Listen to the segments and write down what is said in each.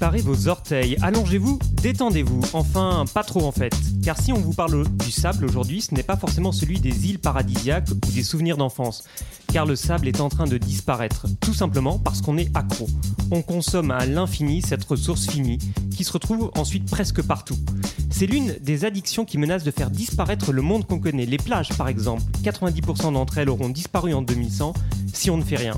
Préparez vos orteils, allongez-vous, détendez-vous, enfin pas trop en fait. Car si on vous parle du sable aujourd'hui, ce n'est pas forcément celui des îles paradisiaques ou des souvenirs d'enfance. Car le sable est en train de disparaître, tout simplement parce qu'on est accro. On consomme à l'infini cette ressource finie, qui se retrouve ensuite presque partout. C'est l'une des addictions qui menace de faire disparaître le monde qu'on connaît. Les plages par exemple, 90% d'entre elles auront disparu en 2100 si on ne fait rien.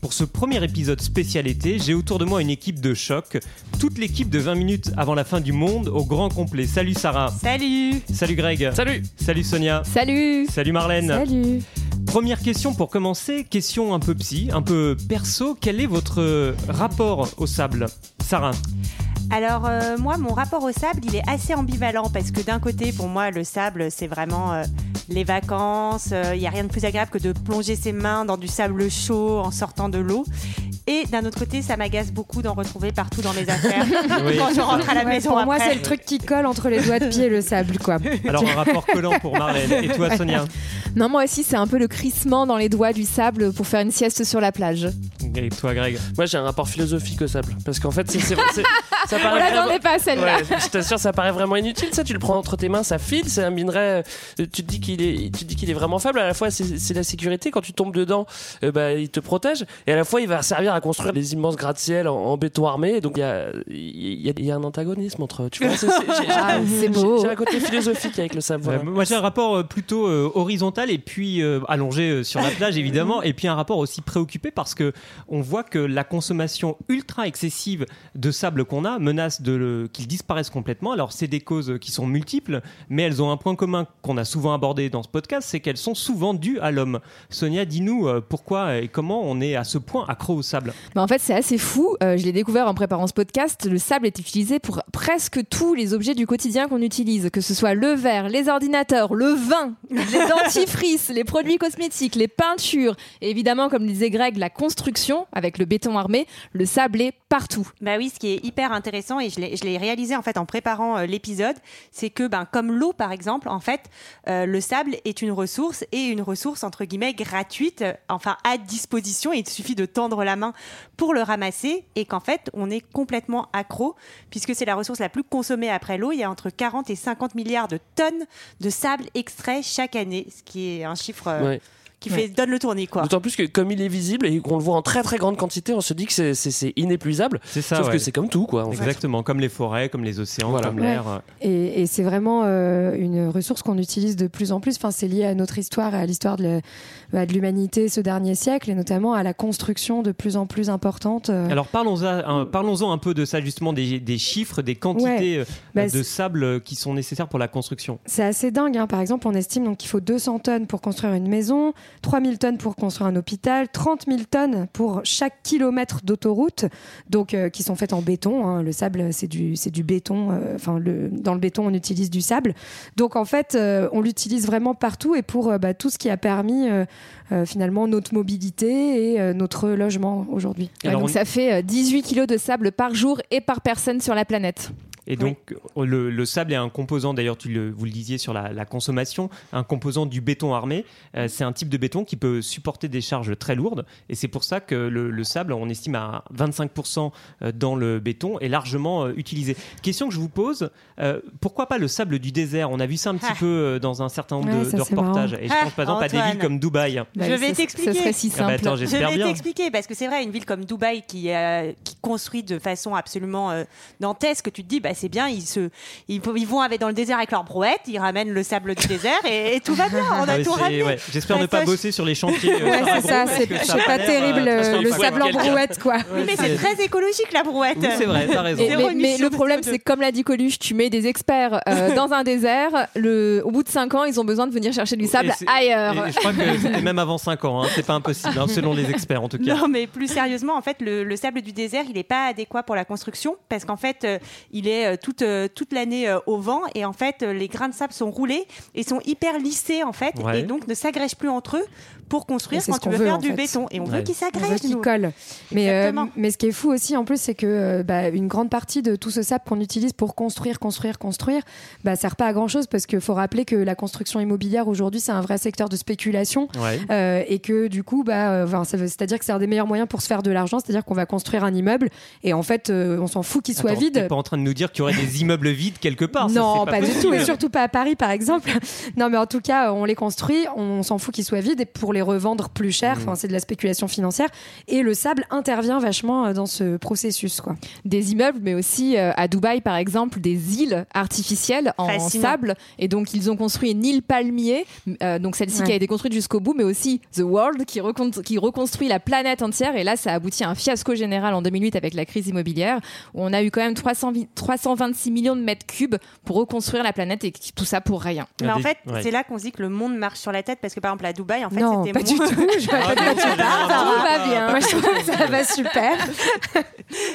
Pour ce premier épisode spécial été, j'ai autour de moi une équipe de choc. Toute l'équipe de 20 minutes avant la fin du monde au grand complet. Salut Sarah. Salut Salut Greg. Salut Salut Sonia. Salut Salut Marlène. Salut Première question pour commencer, question un peu psy, un peu perso. Quel est votre rapport au sable? Sarah Alors euh, moi, mon rapport au sable, il est assez ambivalent parce que d'un côté, pour moi, le sable, c'est vraiment euh, les vacances. Il n'y a rien de plus agréable que de plonger ses mains dans du sable chaud en sortant de l'eau. Et d'un autre côté, ça m'agace beaucoup d'en retrouver partout dans mes affaires Oui, quand je rentre ça. à la Ouais, maison Pour moi, c'est le truc qui colle entre les doigts de pied, le sable, quoi. Alors un rapport collant pour Marlène. Et toi Sonia? Non, moi aussi, c'est un peu le crissement dans les doigts du sable pour faire une sieste sur la plage. Et toi Greg? Moi j'ai un rapport philosophique au sable. Parce qu'en fait, c'est, ça On paraît l'attendait vraiment... pas, celle-là. Ouais, je t'assure, ça paraît vraiment inutile. Ça, tu le prends entre tes mains, ça file, c'est un minerai. euh, Tu te dis qu'il est, tu te dis qu'il est vraiment faible. À la fois, c'est, c'est la sécurité. Quand tu tombes dedans, euh, bah, il te protège. Et à la fois, il va servir à construire des immenses gratte-ciel en, en béton armé. Donc il y a, il y a- il y a un antagonisme entre. Tu vois, c'est, c'est- j'ai, j'ai- Ah, c'est beau. j'ai un côté philosophique avec le sable. voilà. Euh, moi j'ai un rapport euh, plutôt euh, horizontal et puis euh, allongé euh, sur la plage évidemment et puis un rapport aussi préoccupé parce que on voit que la consommation ultra excessive de sable qu'on a menace de le- qu'il disparaisse complètement. Alors c'est des causes qui sont multiples mais elles ont un point commun qu'on a souvent abordé dans ce podcast, c'est qu'elles sont souvent dues à l'homme. Sonia, dis-nous euh, pourquoi et comment on est à ce point accro au sable? Mais en fait, c'est assez fou. Euh, je l'ai découvert en préparant ce podcast. Le sable est utilisé pour presque tous les objets du quotidien qu'on utilise, que ce soit le verre, les ordinateurs, le vin, les dentifrices, les produits cosmétiques, les peintures, et évidemment, comme disait Greg, la construction avec le béton armé. Le sable est partout. Bah oui, ce qui est hyper intéressant et je l'ai réalisé en fait en préparant euh, l'épisode, c'est que ben comme l'eau par exemple, en fait, euh, le sable est une ressource et une ressource entre guillemets gratuite, euh, enfin à disposition. Il suffit de tendre la main pour le ramasser et qu'en fait on est complètement accro puisque c'est la ressource la plus consommée après l'eau. Il y a entre 40 et 50 milliards de tonnes de sable extrait chaque année, ce qui est un chiffre euh, Ouais. Qui fait donne le tournis quoi. D'autant plus que comme il est visible et qu'on le voit en très très grande quantité, on se dit que c'est, c'est- c'est inépuisable. C'est ça. Sauf ouais. que c'est comme tout, quoi. en fait. Exactement, comme les forêts, comme les océans, Voilà. comme Ouais. l'air. Et, et c'est vraiment euh, une ressource qu'on utilise de plus en plus. Enfin, c'est lié à notre histoire et à l'histoire de le- bah, de l'humanité ce dernier siècle et notamment à la construction de plus en plus importante. euh, Alors parlons-en un, parlons-en un peu de ça justement, des, des chiffres, des quantités euh, Bah, de c'est- sable euh, qui sont nécessaires pour la construction. C'est assez dingue. hein. Par exemple, on estime donc qu'il faut 200 tonnes pour construire une maison, 3000 tonnes pour construire un hôpital, 30 000 tonnes pour chaque kilomètre d'autoroute, donc euh, qui sont faites en béton. hein. Le sable, c'est du, c'est du béton. euh, Enfin, le, dans le béton, on utilise du sable. Donc en fait, euh, on l'utilise vraiment partout et pour euh, bah, tout ce qui a permis euh, euh, finalement notre mobilité et euh, notre logement aujourd'hui. Ouais, donc on- ça fait euh, 18 kilos de sable par jour et par personne sur la planète. Et donc, euh, le, le sable est un composant, d'ailleurs, tu le, vous le disiez sur la, la consommation, un composant du béton armé. Euh, c'est un type de béton qui peut supporter des charges très lourdes. Et c'est pour ça que le, le sable, on estime à 25% dans le béton, est largement euh, utilisé. Question que je vous pose, euh, pourquoi pas le sable du désert? On a vu ça un petit Ah. peu euh, dans un certain nombre Ouais, de, ça, de c'est reportages. marrant. Et je pense par exemple à des villes comme Dubaï. Je vais t'expliquer. serait si Ah bah simple. attends, Je vais t'expliquer parce que c'est vrai, une ville comme Dubaï qui, euh, qui construit de façon absolument euh, dantesque, tu te dis, bah, c'est bien, ils, se, ils, ils vont avec, dans le désert avec leur brouette, ils ramènent le sable du désert et, et tout va bien. On Ah, a mais tout c'est- ramené. ouais, J'espère ne pas bosser sur les chantiers. euh, Ouais, c'est ça, pas l'air, terrible euh, le sable en brouette quoi. Oui, mais c'est très écologique la brouette. Oui, c'est vrai, t'as raison. Et- mais, le problème, CO2. c'est que comme l'a dit Coluche, tu mets des experts euh, dans un désert. Le, au bout de 5 ans, ils ont besoin de venir chercher du sable ailleurs. et je crois que c'était même avant 5 ans, hein. c'est pas impossible, hein, selon les experts en tout cas. Non, mais plus sérieusement, en fait, le, le sable du désert, il n'est pas adéquat pour la construction parce qu'en fait, euh, il est euh, toute, euh, toute l'année euh, au vent. Et en fait, euh, les grains de sable sont roulés et sont hyper lissés, en fait. Ouais. Et donc ne s'agrègent plus entre eux pour construire c'est quand ce tu veux veut, faire du fait. béton. Et on Ouais. veut qu'ils On veut s'agrègent, qu'il nous. colle. Mais, euh, mais ce qui est fou aussi, en plus, c'est que euh, bah, une grande partie de tout ce sable qu'on utilise pour construire, construire, construire, bah, sert pas à grand chose parce qu'il faut rappeler que la construction immobilière aujourd'hui, c'est un vrai secteur de spéculation. Ouais. euh, et que du coup, bah, euh, enfin, ça veut- c'est-à-dire que c'est un des meilleurs moyens pour se faire de l'argent, c'est-à-dire qu'on va construire un immeuble et en fait, euh, on s'en fout qu'il soit Attends, vide. Pas en train de nous dire qu'il y aurait des immeubles vides quelque part Non, pas, du tout, et surtout pas à Paris par exemple. Non, mais en tout cas, on les construit, on s'en fout qu'ils soient vides et pour les revendre plus cher, Mm. enfin, c'est de la spéculation financière. Et le sable intervient vachement euh, dans ce processus, quoi. des immeubles, mais aussi euh, à Dubaï, par exemple, des îles artificielles en Fascinant. sable. Et donc, ils ont construit une île palmier, euh, donc celle-ci qui a été construite jusqu'au bout, mais aussi The World, qui, recon- qui reconstruit la planète entière. Et là, ça a abouti à un fiasco général en 2008 avec la crise immobilière, où on a eu quand même 300 vi- 326 millions de mètres cubes pour reconstruire la planète, et tout ça pour rien. Mais en Des- fait, ouais. c'est là qu'on se dit que le monde marche sur la tête parce que par exemple à Dubaï, en fait, non, c'était pas du moins- tout. Je Ah, pas Tout va bien. Moi, je trouve que ça va super.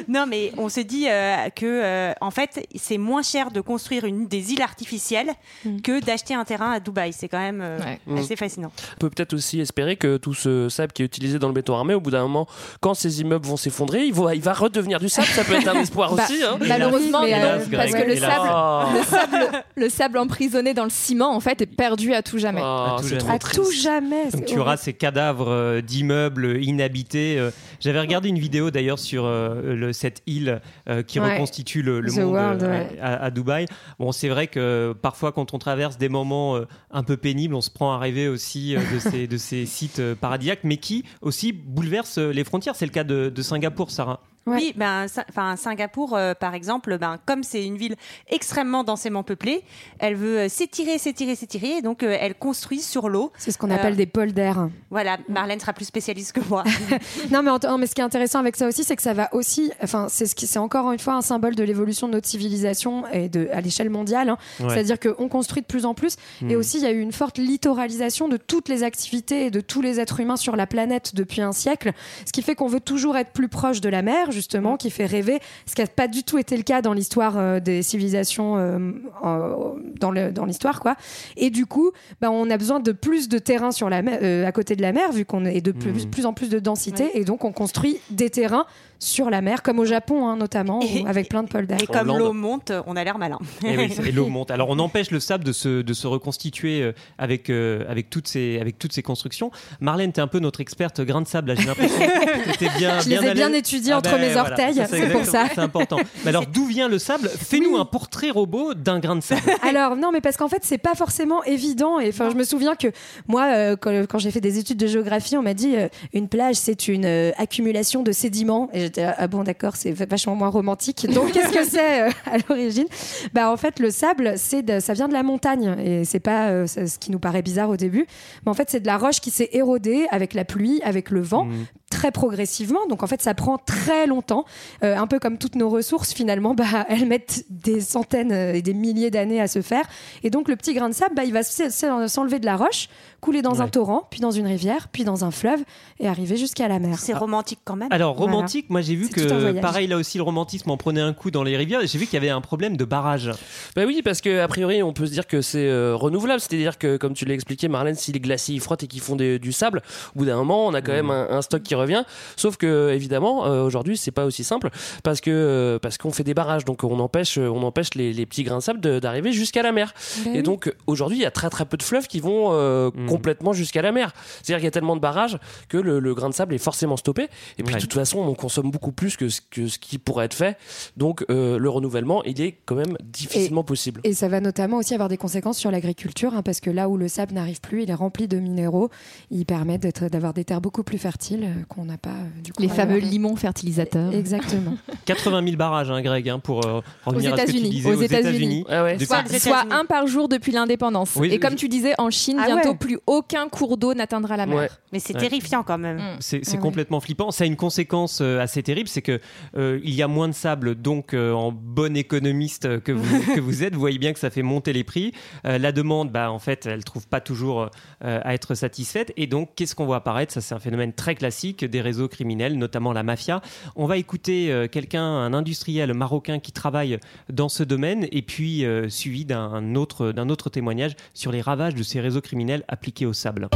Non, mais on se dit euh, que euh, en fait, c'est moins cher de construire une des îles artificielles Mm. que d'acheter un terrain à Dubaï. C'est quand même euh, Ouais. assez fascinant. On peut peut-être aussi espérer que tout ce sable qui est utilisé dans le béton armé, au bout d'un moment, quand ces immeubles vont s'effondrer, il va, il va redevenir du sable. Ça peut être un espoir Bah, aussi. Hein. Malheureusement, parce que le hélas. sable, Oh. le sable, le sable emprisonné dans le ciment, en fait, est perdu à tout jamais. Oh, À tout c'est jamais. trop À triste. tout jamais. Donc c'est tu auras ces cadavres euh, d'immeubles inhabités. euh. J'avais regardé une vidéo d'ailleurs sur euh, le- cette île euh, qui Ouais. reconstitue le, le The monde World, euh, ouais. à, à Dubaï. Bon, c'est vrai que parfois quand on traverse des moments euh, un peu pénibles, on se prend à rêver aussi euh, de, ces, de ces sites euh, paradisiaques, mais qui aussi bouleversent euh, les frontières. C'est le cas de, de Singapour, Sarah. Ouais. Oui, ben, enfin Singapour, euh, par exemple, ben, comme c'est une ville extrêmement densément peuplée, elle veut euh, s'étirer, s'étirer, s'étirer, et donc euh, elle construit sur l'eau. C'est ce qu'on Euh, appelle des polders. Voilà, Marlène sera plus spécialiste que moi. Non mais, en- non, mais ce qui est intéressant avec ça aussi, c'est que ça va aussi, enfin, c'est ce qui, c'est encore une fois un symbole de l'évolution de notre civilisation et de à l'échelle mondiale. hein. Ouais. C'est-à-dire qu'on construit de plus en plus. Et Mhm. aussi, il y a eu une forte littoralisation de toutes les activités et de tous les êtres humains sur la planète depuis un siècle. Ce qui fait qu'on veut toujours être plus proche de la mer, justement, qui fait rêver. Ce qui n'a pas du tout été le cas dans l'histoire euh, des civilisations euh, en- dans l'histoire, quoi. Et du coup, bah, on a besoin de plus de terrain sur la mer, euh, à côté de la mer, vu qu'on est de plus, plus en plus de densité. Ouais. Et donc, on construit des terrains sur la mer, comme au Japon, hein, notamment, Et- avec plein de polders. Et comme l'eau monte, on a l'air malin. Et, oui, et l'eau monte. Alors on empêche le sable de se, de se reconstituer euh, avec, euh, avec, toutes ces, avec toutes ces constructions. Marlène, tu es un peu notre experte grain de sable. là. J'ai l'impression que tu bien, Je les ai bien étudiés Ah entre ben, mes voilà. orteils, c'est pour ça. C'est important. Mais alors d'où vient le sable? Fais-nous Oui. un portrait robot d'un grain de sable. Alors non, mais parce qu'en fait, c'est pas forcément évident. Et enfin, je me souviens que moi, euh, quand, quand j'ai fait des études de géographie, on m'a dit euh, une plage, c'est une euh, accumulation de sédiments. Et j'étais ah bon, d'accord, c'est vachement moins romantique. Donc qu'est-ce que c'est euh, à l'origine? Bah en fait, le sable, c'est ça vient de la montagne et c'est pas euh, ce qui nous paraît bizarre au début. Mais en fait, c'est de la roche qui s'est érodée avec la pluie, avec le vent. Mm. très progressivement. Donc en fait, ça prend très longtemps. Euh, un peu comme toutes nos ressources, finalement, bah, elles mettent des centaines et des milliers d'années à se faire. Et donc le petit grain de sable, bah, il va s'enlever de la roche, couler dans un torrent, puis dans une rivière, puis dans un fleuve, et arriver jusqu'à la mer. C'est romantique quand même. Alors Voilà. romantique, moi j'ai vu que pareil là aussi le romantisme en prenait un coup dans les rivières. J'ai vu qu'il y avait un problème de barrage. Bah oui, parce que a priori, on peut se dire que c'est euh, renouvelable. C'est-à-dire que, comme tu l'as expliqué, Marlène, si les glaciers ils frottent et qu'ils font des- du sable, au bout d'un moment, on a quand même un, un stock qui revient. Sauf que, évidemment, euh, aujourd'hui, c'est pas aussi simple parce que euh, parce qu'on fait des barrages, donc on empêche on empêche les, les petits grains de sable d'arriver jusqu'à la mer. Ben Et oui. donc aujourd'hui, il y a très très peu de fleuves qui vont euh, Mhm. Complètement jusqu'à la mer. C'est-à-dire qu'il y a tellement de barrages que le, le grain de sable est forcément stoppé. Et puis Ouais. de toute façon, on consomme beaucoup plus que ce, que ce qui pourrait être fait. Donc euh, le renouvellement, il est quand même difficilement possible. Et ça va notamment aussi avoir des conséquences sur l'agriculture, hein, parce que là où le sable n'arrive plus, il est rempli de minéraux. Il permet d'être- d'avoir des terres beaucoup plus fertiles euh, qu'on n'a pas euh, du coup. Les fameux limons fertilisateurs. Exactement. 80 000 barrages, hein, Greg, hein, pour euh, Aux revenir à ce que tu États-Unis. disais Aux États-Unis. Ouais. Depuis- Soit, un par jour depuis l'indépendance. Oui, et comme je- tu disais, en Chine, Ah bientôt ouais. plus aucun cours d'eau n'atteindra la mer. Ouais. Mais c'est Ouais. terrifiant quand même. Mm. C'est ouais. complètement flippant. Ça a une conséquence euh, assez terrible, c'est que euh, il y a moins de sable, donc euh, en bon économiste que vous, que vous êtes, vous voyez bien que ça fait monter les prix. Euh, la demande, bah, en fait, elle trouve pas toujours euh, à être satisfaite. Et donc, qu'est-ce qu'on voit apparaître? Ça, c'est un phénomène très classique des réseaux criminels, notamment la mafia. On va écouter euh, quelqu'un, un industriel marocain qui travaille dans ce domaine, et puis euh, suivi d'un autre, d'un autre témoignage sur les ravages de ces réseaux criminels appliqués au sable.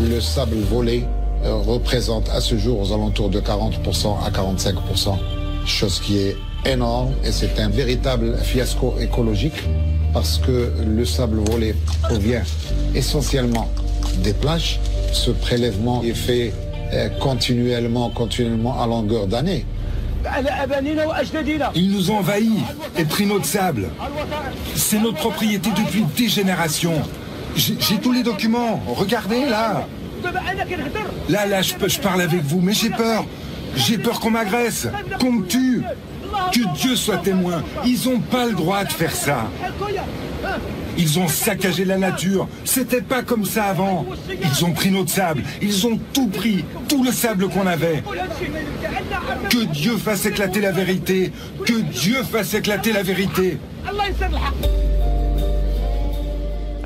Le sable volé euh, représente à ce jour aux alentours de 40% à 45%, chose qui est énorme et c'est un véritable fiasco écologique parce que le sable volé provient essentiellement des plages. Ce prélèvement est fait euh, continuellement, continuellement à longueur d'année. Ils nous ont envahis et pris notre sable. C'est notre propriété depuis des générations. J'ai tous les documents. Regardez là. Là, là, je parle avec vous, mais j'ai peur. J'ai peur qu'on m'agresse, qu'on me tue. Que Dieu soit témoin. Ils n'ont pas le droit de faire ça. Ils ont saccagé la nature. C'était pas comme ça avant. Ils ont pris notre sable. Ils ont tout pris. Tout le sable qu'on avait. Que Dieu fasse éclater la vérité. Que Dieu fasse éclater la vérité.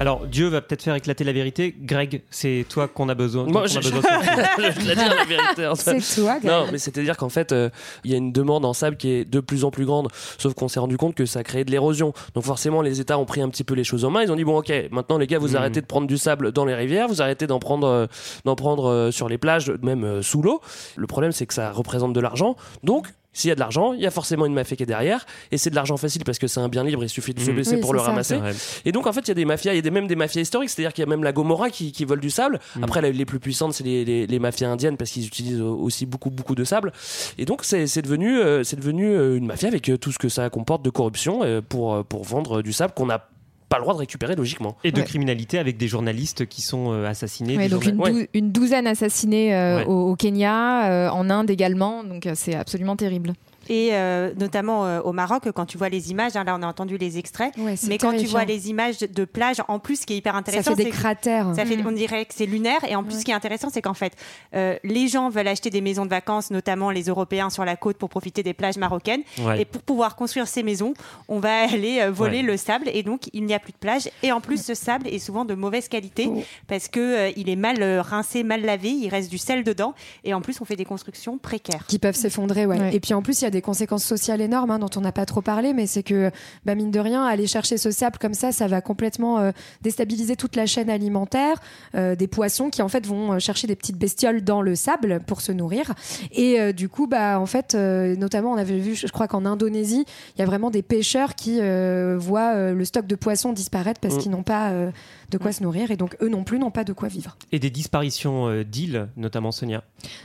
Alors, Dieu va peut-être faire éclater la vérité. Greg, c'est toi qu'on a besoin. Moi, je- besoin je vais te dire la vérité. en fait. C'est toi, Greg. Non, mais c'est-à-dire qu'en fait, euh, il y a une demande en sable qui est de plus en plus grande. Sauf qu'on s'est rendu compte que ça crée de l'érosion. Donc forcément, les États ont pris un petit peu les choses en main. Ils ont dit bon, ok, maintenant les gars, vous Mhm. arrêtez de prendre du sable dans les rivières, vous arrêtez d'en prendre, euh, d'en prendre euh, sur les plages, même euh, sous l'eau. Le problème, c'est que ça représente de l'argent. Donc s'il y a de l'argent, il y a forcément une mafia qui est derrière, et c'est de l'argent facile parce que c'est un bien libre, il suffit de se Mhm. baisser Oui, pour le ça. ramasser. Et donc en fait, il y a des mafias, il y a des, même des mafias historiques, c'est-à-dire qu'il y a même la Gomorra qui, qui vole du sable. Mm. Après, les, les plus puissantes, c'est les, les, les mafias indiennes parce qu'ils utilisent aussi beaucoup beaucoup de sable. Et donc c'est devenu euh, c'est devenu euh, une mafia avec euh, tout ce que ça comporte de corruption euh, pour euh, pour vendre du sable qu'on n'a pas le droit de récupérer logiquement. Et de Ouais. criminalité avec des journalistes qui sont euh, assassinés. Ouais, des donc une, douzaine assassinés euh, Ouais. au, au Kenya, euh, en Inde également, donc euh, c'est absolument terrible. Et euh, notamment euh, au Maroc, quand tu vois les images, hein, là on a entendu les extraits, Ouais, mais quand tu vois les images de, de plage, en plus, ce qui est hyper Ça intéressant, fait des cratères. ça fait, Mm. on dirait que c'est lunaire. Et en plus, ce qui est intéressant, c'est qu'en fait, euh, les gens veulent acheter des maisons de vacances, notamment les Européens sur la côte, pour profiter des plages marocaines. Ouais. Et pour pouvoir construire ces maisons, on va aller euh, voler Ouais. le sable. Et donc, il n'y a plus de plage. Et en plus, ce sable est souvent de mauvaise qualité Oh. parce que euh, il est mal euh, rincé, mal lavé. Il reste du sel dedans. Et en plus, on fait des constructions précaires. qui peuvent s'effondrer, ouais. Ouais. Et puis en plus, il y a des conséquences sociales énormes hein, dont on n'a pas trop parlé, mais c'est que, bah, mine de rien, aller chercher ce sable comme ça, ça va complètement euh, déstabiliser toute la chaîne alimentaire. euh, des poissons qui en fait vont euh, chercher des petites bestioles dans le sable pour se nourrir. Et euh, du coup, bah, en fait, euh, notamment, on avait vu, je crois qu'en Indonésie, il y a vraiment des pêcheurs qui euh, voient euh, le stock de poissons disparaître parce Mm. qu'ils n'ont pas euh, de quoi se nourrir et donc eux non plus n'ont pas de quoi vivre. Et des disparitions euh, d'îles, notamment Sonia?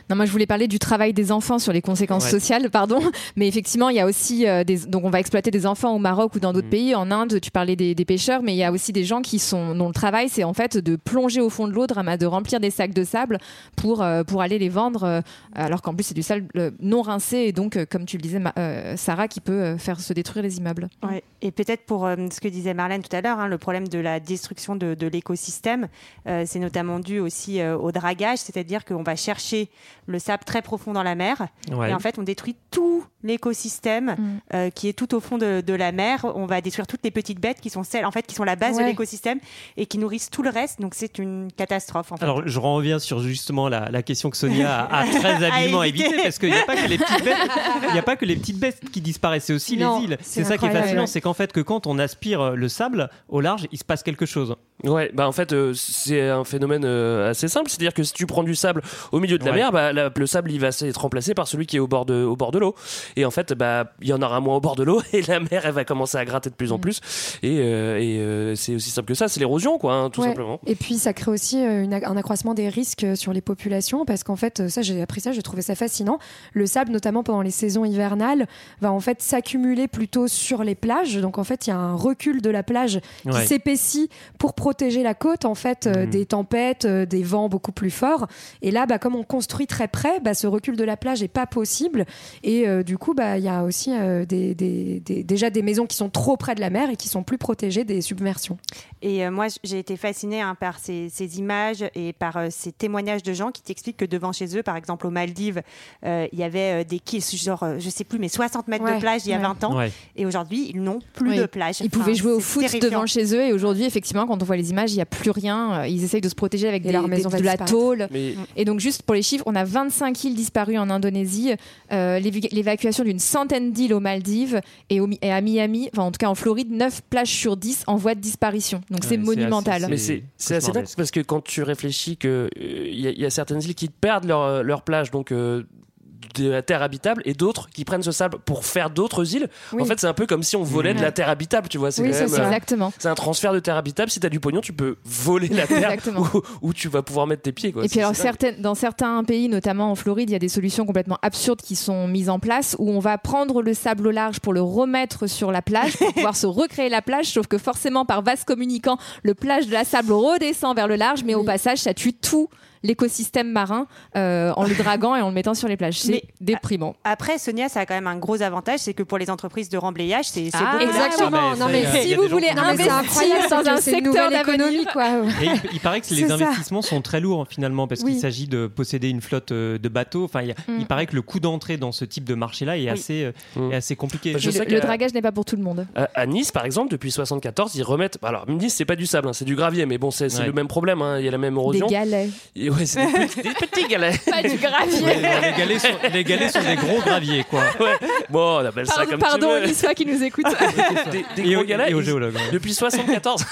Non, moi je voulais parler du travail des enfants sur les conséquences Ouais. sociales, pardon. Mais effectivement, il y a aussi euh, des. Donc on va exploiter des enfants au Maroc ou dans d'autres Mhm. pays. En Inde, tu parlais des, des pêcheurs, mais il y a aussi des gens qui sont dont le travail c'est en fait de plonger au fond de l'eau, de, de remplir des sacs de sable pour euh, pour aller les vendre. euh, alors qu'en plus c'est du sable euh, non rincé et donc euh, comme tu le disais, Ma- euh, Sarah, qui peut euh, faire se détruire les immeubles. Ouais. Et peut-être pour euh, ce que disait Marlène tout à l'heure, hein, le problème de la destruction de, de l'écosystème, euh, c'est notamment dû aussi euh, au dragage, c'est-à-dire qu'on va chercher le sable très profond dans la mer, Ouais. et en fait on détruit tout l'écosystème Mm. euh, qui est tout au fond de, de la mer. On va détruire toutes les petites bêtes qui sont celles, en fait, qui sont la base de l'écosystème et qui nourrissent tout le reste. Donc c'est une catastrophe. En fait. Alors, je reviens sur justement la, la question que Sonia a, a très habilement éviter. évité, parce qu'il n'y a pas que les petites bêtes, il n'y a pas que les petites bêtes qui disparaissent, c'est aussi Non, les îles. c'est ça qui est fascinant, ouais. c'est qu'en fait, que quand on aspire le sable au large, il se passe quelque chose. Ouais, bah en fait euh, c'est un phénomène euh, assez simple, c'est-à-dire que si tu prends du sable au milieu de la Ouais. mer, bah la- le sable il va être remplacé par celui qui est au bord de au bord de l'eau. Et en fait, bah il y en aura moins au bord de l'eau et la mer elle va commencer à gratter de plus en plus. Et, euh, et euh, c'est aussi simple que ça, c'est l'érosion quoi, hein, tout Ouais. simplement. Et puis ça crée aussi euh, une- un accroissement des risques sur les populations parce qu'en fait, ça j'ai appris ça, j'ai trouvé ça fascinant. Le sable, notamment pendant les saisons hivernales, va en fait s'accumuler plutôt sur les plages. Donc en fait, il y a un recul de la plage qui Ouais. s'épaissit pour protéger la côte en fait Mhm. des tempêtes, des vents beaucoup plus forts. Et là, bah, comme on construit très près, bah, ce recul de la plage est pas possible. Et euh, du coup, bah, il y a aussi euh, des, des- des- déjà des maisons qui sont trop près de la mer et qui sont plus protégées des submersions. Et euh, moi, j'ai été fascinée hein, par ces, ces images et par euh, ces témoignages de gens qui t'expliquent que devant chez eux, par exemple aux Maldives, euh, il y avait euh, des kills, genre, je sais plus, mais 60 mètres Ouais, de plage il y a ouais. 20 ans. Ouais. Et aujourd'hui, ils n'ont plus Oui. de plage. Ils Enfin, pouvaient jouer au foot terrifiant. devant chez eux et aujourd'hui, effectivement, quand on voit les images, il n'y a plus rien. Ils essayent de se protéger avec des, de la tôle. Mais Et donc, juste pour les chiffres, on a 25 îles disparues en Indonésie, euh, l'évacuation d'une centaine d'îles aux Maldives et, au Mi- et à Miami, enfin en tout cas en Floride, 9 plages sur 10 en voie de disparition. Donc c'est Ouais, c'est monumental. assez- Mais c'est assez dingue parce que quand tu réfléchis que euh, il y, a- il y a certaines îles qui perdent leur, leur plage donc euh, de la terre habitable et d'autres qui prennent ce sable pour faire d'autres îles. Oui. En fait, c'est un peu comme si on volait de la terre habitable, tu vois. C'est Oui, quand même, euh, Exactement. c'est un transfert de terre habitable. Si t'as du pognon, tu peux voler la terre où, où tu vas pouvoir mettre tes pieds. Quoi. Et puis alors certaines, dans certains pays, notamment en Floride, il y a des solutions complètement absurdes qui sont mises en place où on va prendre le sable au large pour le remettre sur la plage pour pouvoir se recréer la plage, sauf que forcément par vase communicant, le plage de la sable redescend vers le large, mais au passage, ça tue tout l'écosystème marin euh, en le draguant et en le mettant sur les plages. C'est Mais- déprimant. Après, Sonia, ça a quand même un gros avantage, c'est que pour les entreprises de remblayage, c'est c'est Ah. Exactement. Mais non mais si a vous des voulez investir incroyable dans un secteur économie quoi. Et il, il paraît que les ça. investissements sont très lourds finalement parce Oui. qu'il s'agit de posséder une flotte euh, de bateaux. Enfin, il, Mm. il paraît que le coût d'entrée dans ce type de marché-là est, Oui. assez, euh, Mm. est assez compliqué. Bah, je Et sais le, que- le dragage n'est pas pour tout le monde. À, Nice, par exemple, depuis 74, ils remettent. Alors, Nice, c'est pas du sable, hein, c'est du gravier, mais bon, c'est Ouais. le même problème. hein, Il y a la même Des érosion. galets. Et ouais, c'est des, petits- des petits galets. Pas du gravier. Ouais, non, les, galets sont, les galets sont des gros graviers, quoi. Ouais. Bon, on appelle ça Pardon, comme pardon tu veux. Niçois qui nous écoutent. Des, des Et, gros au- galets. et aux géologues. ouais. Depuis 74,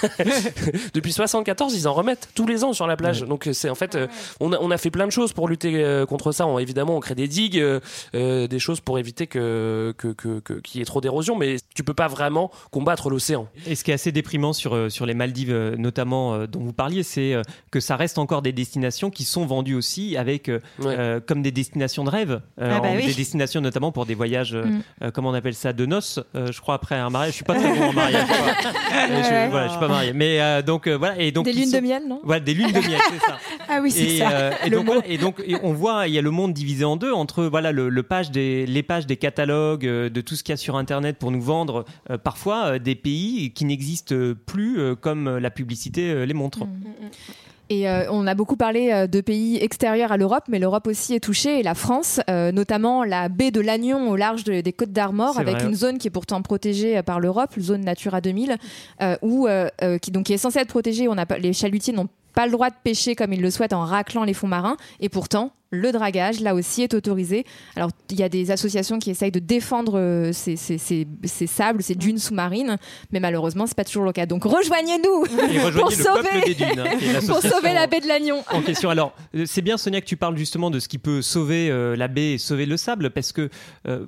depuis 74, ils en remettent tous les ans sur la plage. Donc c'est en fait, euh, on, a, on a fait plein de choses pour lutter euh, contre ça. On- évidemment, on crée des digues, euh, euh, des choses pour éviter que que que- que- qu'il y ait trop d'érosion. Mais tu peux pas vraiment combattre l'océan. Et ce qui est assez déprimant sur, euh, sur les Maldives, euh, notamment euh, dont vous parliez, c'est euh, que ça reste encore des destinations qui sont vendues aussi avec euh, Ouais. euh, comme des destinations de rêve, euh, Ah bah en- oui. des destinations notamment pour des voyages, euh, Mm. euh, comment on appelle ça, de noces, euh, je crois après un mariage. Je suis pas très bon en mariage. quoi. Euh, je, voilà, je suis pas marié. Mais euh, donc euh, voilà et donc Des lunes sont- de miel, non? Voilà, des lunes de miel, c'est ça. Ah oui c'est ça. euh, et donc, voilà, et donc et on voit il y a le monde divisé en deux entre voilà le, le page des les pages des catalogues euh, de tout ce qu'il y a sur internet pour nous vendre euh, parfois euh, des pays qui n'existent plus euh, comme la publicité euh, les montre. Et euh, on a beaucoup parlé euh, de pays extérieurs à l'Europe, mais l'Europe aussi est touchée, et la France, euh, notamment la baie de Lannion au large de- des Côtes d'Armor, avec vrai. une zone qui est pourtant protégée par l'Europe, zone Natura 2000, euh, où, qui, donc, qui est censée être protégée. On a pas, les chalutiers n'ont pas le droit de pêcher comme ils le souhaitent en raclant les fonds marins, et pourtant le dragage là aussi est autorisé. Alors il y a des associations qui essayent de défendre euh, ces, ces- ces- ces sables, ces dunes sous-marines, mais malheureusement c'est pas toujours le cas. Donc rejoignez-nous Et rejoignez Pour le sauver- peuple des dunes. hein, pour sauver la baie de Lannion. en question. Alors, euh, c'est bien Sonia que tu parles justement de ce qui peut sauver euh, la baie et sauver le sable, parce que euh,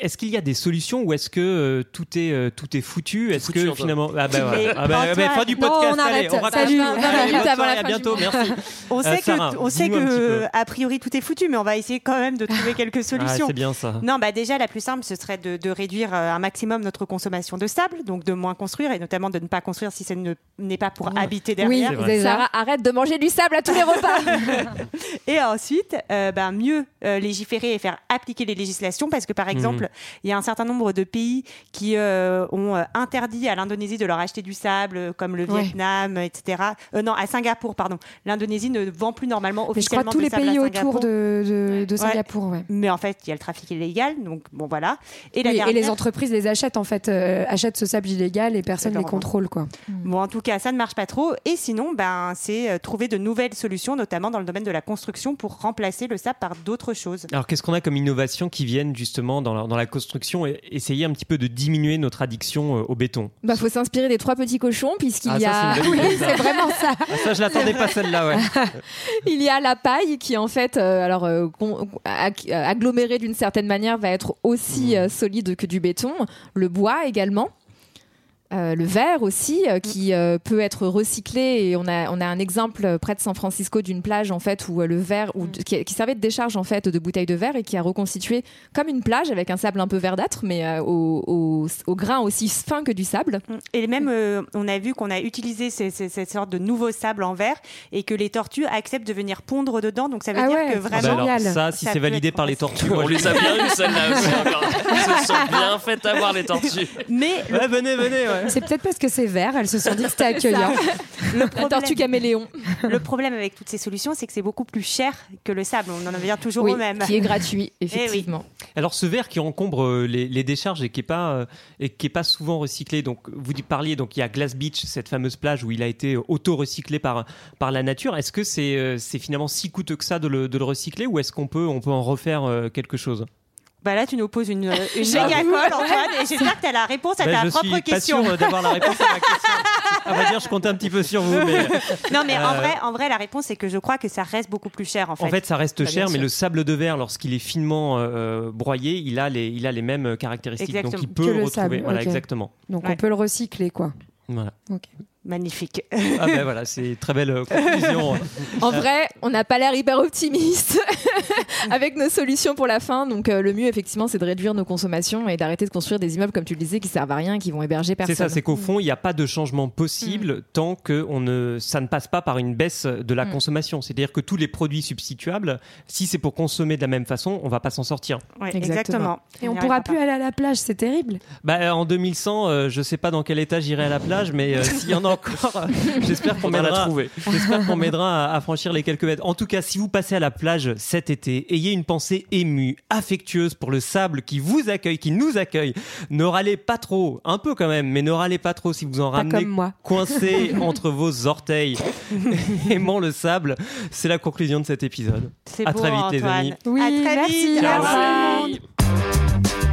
est-ce qu'il y a des solutions ou est-ce que euh, tout est euh, tout est foutu? Est-ce que finalement ah bah, Mais ouais. Ah bah, bah, fin du Non, on allez, arrête. on. Salut. Allez, 20 minutes bonne avant soirée, la à bientôt. Merci. On sait que, on sait que a priori tout est foutu, mais on va essayer quand même de trouver quelques Ah, solutions. c'est bien ça. Non, bah déjà, la plus simple, ce serait de, de réduire euh, un maximum notre consommation de sable, donc de moins construire et notamment de ne pas construire si ce ne- n'est pas pour habiter Oui, derrière. Vrai. Sarah, arrête de manger du sable à tous les repas. Et ensuite, euh, ben, mieux euh, légiférer et faire appliquer les législations parce que, par exemple, il y a un certain nombre de pays qui euh, ont euh, interdit à l'Indonésie de leur acheter du sable, comme le Ouais. Vietnam, etc. Euh, non, à Singapour, pardon. L'Indonésie ne vend plus normalement Mais je crois officiellement tous les pays autour de, de, de Ouais. Singapour, ouais. Mais en fait, il y a le trafic illégal, donc bon voilà. Et la Oui, et les entreprises les achètent en fait, euh, achètent ce sable illégal et personne ne les contrôle quoi. Bon, en tout cas, ça ne marche pas trop. Et sinon, ben, c'est trouver de nouvelles solutions, notamment dans le domaine de la construction, pour remplacer le sable par d'autres Alors, qu'est-ce qu'on a comme innovation qui viennent justement dans la, dans la construction et essayer un petit peu de diminuer notre addiction euh, au béton? Bah, faut s'inspirer des trois petits cochons puisqu'il Ah, y ça, a c'est. C'est vraiment ça. Ah, ça, je l'attendais pas celle-là, ouais. il y a la paille qui en fait euh, alors euh, agglomérée d'une certaine manière va être aussi euh, solide que du béton, le bois également. Euh, le verre aussi, euh, qui euh, peut être recyclé. Et on a, on a un exemple euh, près de San Francisco d'une plage en fait où euh, le verre, où, qui, qui servait de décharge en fait de bouteilles de verre et qui a reconstitué comme une plage avec un sable un peu verdâtre, mais euh, au, au, au grain aussi fin que du sable. Et même, euh, on a vu qu'on a utilisé ces- ces- cette sorte de nouveau sable en verre et que les tortues acceptent de venir pondre dedans. Donc ça veut Ah dire ouais, que ah Ah bah vraiment. alors, Génial. ça, si c'est validé être par les tortues, On les a bien eu celle-là aussi encore. Ils se sont bien fait avoir les tortues. Mais Ouais, venez, venez, ouais. C'est peut-être parce que c'est vert, elles se sont dit que c'était accueillant. Le La tortue caméléon. le problème avec toutes ces solutions, c'est que c'est beaucoup plus cher que le sable. On en revient toujours Oui, au même. qui est gratuit, effectivement. Alors ce verre qui encombre euh, les, les décharges et qui est pas euh, et qui est pas souvent recyclé. Donc vous parliez donc il y a Glass Beach, cette fameuse plage où il a été auto recyclé par par la nature. Est-ce que c'est euh, c'est finalement si coûteux que ça de le, de le recycler ou est-ce qu'on peut on peut en refaire euh, quelque chose? Bah là, tu nous poses une, une méga colle, Antoine, et j'espère que tu as la réponse à Ben, ta je propre suis question. pas sûr euh, d'avoir la réponse à ma question. À vrai dire, je compte un petit peu sur vous, mais Non, mais en Euh, vrai, en vrai, la réponse, c'est que je crois que ça reste beaucoup plus cher, en fait. En fait, ça reste Bah, cher, mais sûr. le sable de verre, lorsqu'il est finement euh, broyé, il a les, il a les mêmes caractéristiques. Donc, Exactement. il peut Que le retrouver. sable, Voilà, exactement. Donc Ouais. on peut le recycler, quoi. Voilà. Magnifique. Ah ben voilà, c'est une très belle euh, conclusion. En vrai, on n'a pas l'air hyper optimiste avec nos solutions pour la fin. Donc, euh, le mieux, effectivement, c'est de réduire nos consommations et d'arrêter de construire des immeubles, comme tu le disais, qui servent à rien, qui vont héberger personne. C'est ça, c'est qu'au fond, il n'y a pas de changement possible tant que on ne, ça ne passe pas par une baisse de la Mm. consommation. C'est-à-dire que tous les produits substituables, si c'est pour consommer de la même façon, on va pas s'en sortir. Ouais, Exactement. exactement. Et on n'y pourra plus aller à la plage, c'est terrible. Bah, en 2100, euh, je sais pas dans quel état j'irai à la plage, mais euh, s'il y en a encore, j'espère qu'on m'aidera. trouver. J'espère qu'on m'aidera à, à franchir les quelques mètres. En tout cas, si vous passez à la plage cet été, ayez une pensée émue, affectueuse pour le sable qui vous accueille, qui nous accueille. Ne râlez pas trop, un peu quand même, mais ne râlez pas trop si vous en Pas ramenez coincé entre vos orteils. Aimant le sable, c'est la conclusion de cet épisode. C'est À beau, très vite, les amis. Oui, À très merci. vite. Revoir. revoir.